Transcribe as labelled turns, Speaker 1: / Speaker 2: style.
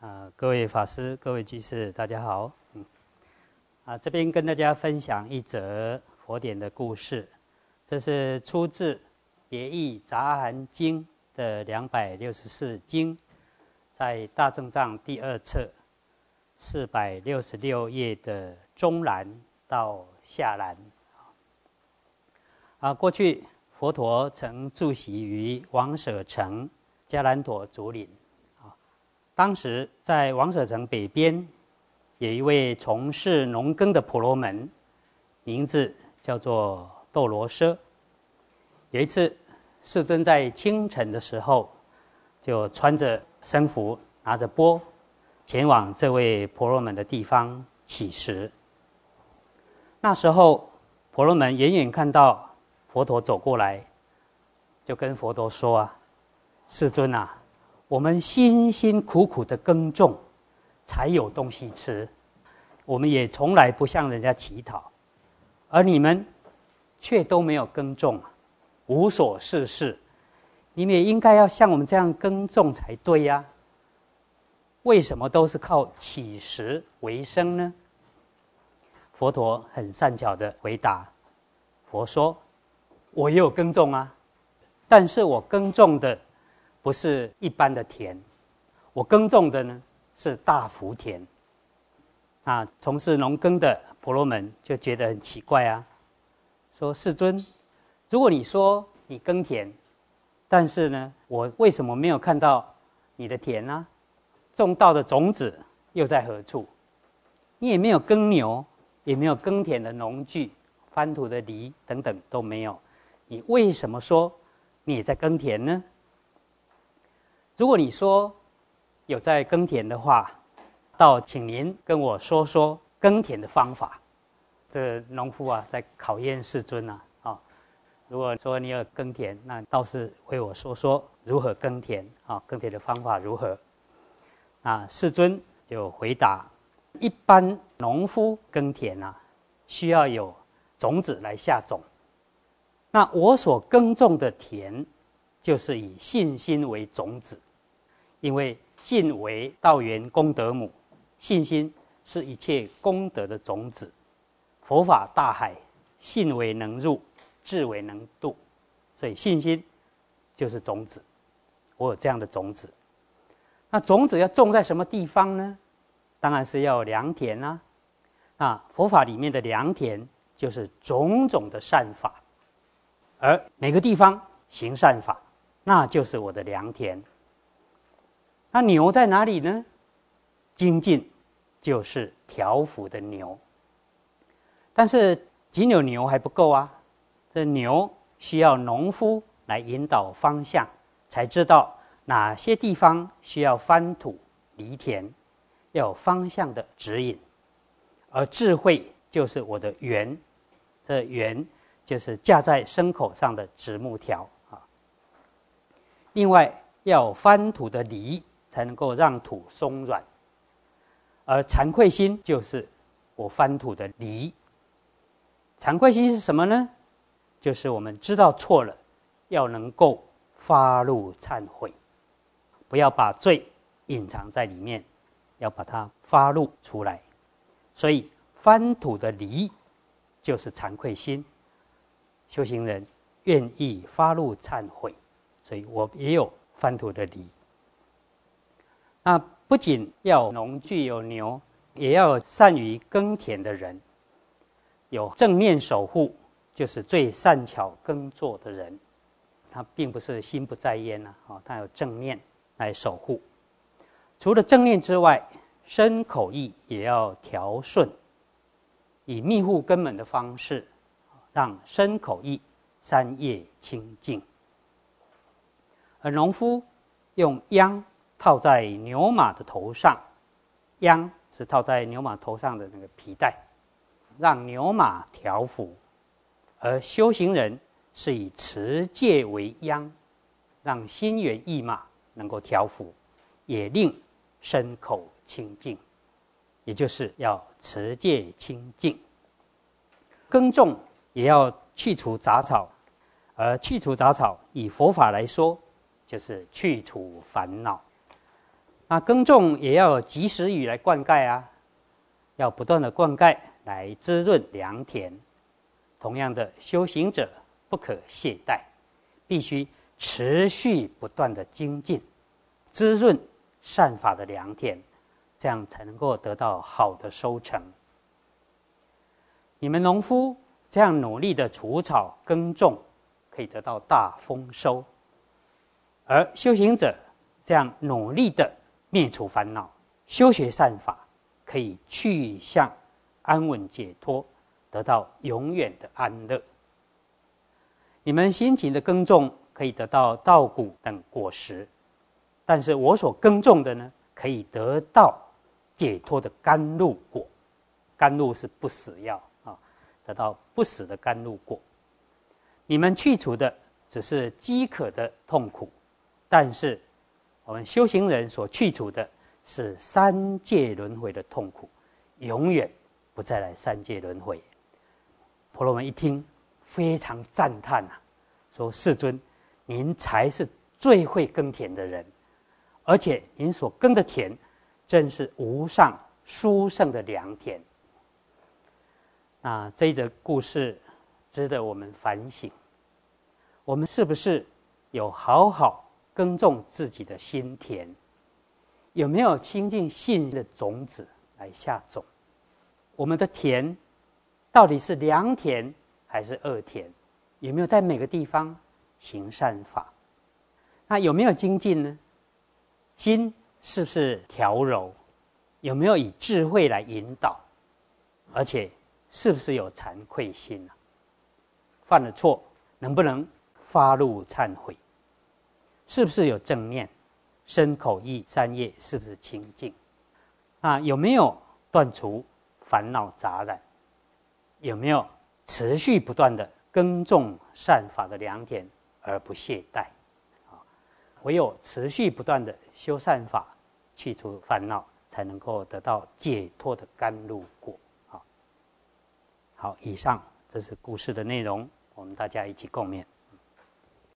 Speaker 1: 啊，各位法师、各位居士，大家好。嗯，啊，这边跟大家分享一则佛典的故事，这是出自《别义杂含经》的两百六十四经，在大正藏第二册四百六十六页的中栏到下栏。啊，过去佛陀曾住席于王舍城迦兰陀竹林。当时在王舍城北边，有一位从事农耕的婆罗门，名字叫做窦罗奢。有一次，世尊在清晨的时候，就穿着僧服，拿着钵，前往这位婆罗门的地方乞食。那时候，婆罗门远远看到佛陀走过来，就跟佛陀说：“啊，世尊啊。”我们辛辛苦苦的耕种，才有东西吃。我们也从来不向人家乞讨，而你们却都没有耕种，无所事事。你们也应该要像我们这样耕种才对呀。为什么都是靠乞食为生呢？佛陀很善巧的回答：“佛说，我也有耕种啊，但是我耕种的。”不是一般的田，我耕种的呢是大福田。啊，从事农耕的婆罗门就觉得很奇怪啊，说世尊，如果你说你耕田，但是呢，我为什么没有看到你的田呢？种稻的种子又在何处？你也没有耕牛，也没有耕田的农具、翻土的犁等等都没有，你为什么说你也在耕田呢？如果你说有在耕田的话，倒请您跟我说说耕田的方法。这农夫啊，在考验世尊呐。啊，如果说你有耕田，那倒是为我说说如何耕田啊，耕田的方法如何？啊，世尊就回答：一般农夫耕田啊，需要有种子来下种。那我所耕种的田，就是以信心为种子。因为信为道源功德母，信心是一切功德的种子。佛法大海，信为能入，智为能度，所以信心就是种子。我有这样的种子，那种子要种在什么地方呢？当然是要良田啊！啊，佛法里面的良田就是种种的善法，而每个地方行善法，那就是我的良田。那牛在哪里呢？精进就是调伏的牛，但是仅有牛还不够啊！这牛需要农夫来引导方向，才知道哪些地方需要翻土犁田，要有方向的指引。而智慧就是我的圆，这圆就是架在牲口上的直木条啊。另外要翻土的犁。才能够让土松软，而惭愧心就是我翻土的犁。惭愧心是什么呢？就是我们知道错了，要能够发怒忏悔，不要把罪隐藏在里面，要把它发怒出来。所以翻土的犁就是惭愧心。修行人愿意发怒忏悔，所以我也有翻土的犁。那不仅要农具有牛，也要善于耕田的人，有正念守护，就是最善巧耕作的人。他并不是心不在焉呐，啊，他有正念来守护。除了正念之外，身口意也要调顺，以密护根本的方式，让身口意三业清净。而农夫用秧。套在牛马的头上，秧是套在牛马头上的那个皮带，让牛马调伏；而修行人是以持戒为秧，让心猿意马能够调伏，也令身口清净。也就是要持戒清净。耕种也要去除杂草，而去除杂草，以佛法来说，就是去除烦恼。那耕种也要有及时雨来灌溉啊，要不断的灌溉来滋润良田。同样的，修行者不可懈怠，必须持续不断的精进，滋润善法的良田，这样才能够得到好的收成。你们农夫这样努力的除草耕种，可以得到大丰收；而修行者这样努力的。灭除烦恼，修学善法，可以去向安稳解脱，得到永远的安乐。你们辛勤的耕种，可以得到稻谷等果实，但是我所耕种的呢，可以得到解脱的甘露果。甘露是不死药啊，得到不死的甘露果。你们去除的只是饥渴的痛苦，但是。我们修行人所去除的是三界轮回的痛苦，永远不再来三界轮回。婆罗门一听，非常赞叹呐，说：“世尊，您才是最会耕田的人，而且您所耕的田，真是无上殊胜的良田。”那这一则故事值得我们反省：我们是不是有好好？耕种自己的心田，有没有亲近信的种子来下种？我们的田到底是良田还是恶田？有没有在每个地方行善法？那有没有精进呢？心是不是调柔？有没有以智慧来引导？而且是不是有惭愧心呢？犯了错，能不能发怒忏悔？是不是有正念？身口意三业是不是清净？啊，有没有断除烦恼杂染？有没有持续不断的耕种善法的良田而不懈怠？啊，唯有持续不断的修善法，去除烦恼，才能够得到解脱的甘露果。好，好，以上这是故事的内容，我们大家一起共勉。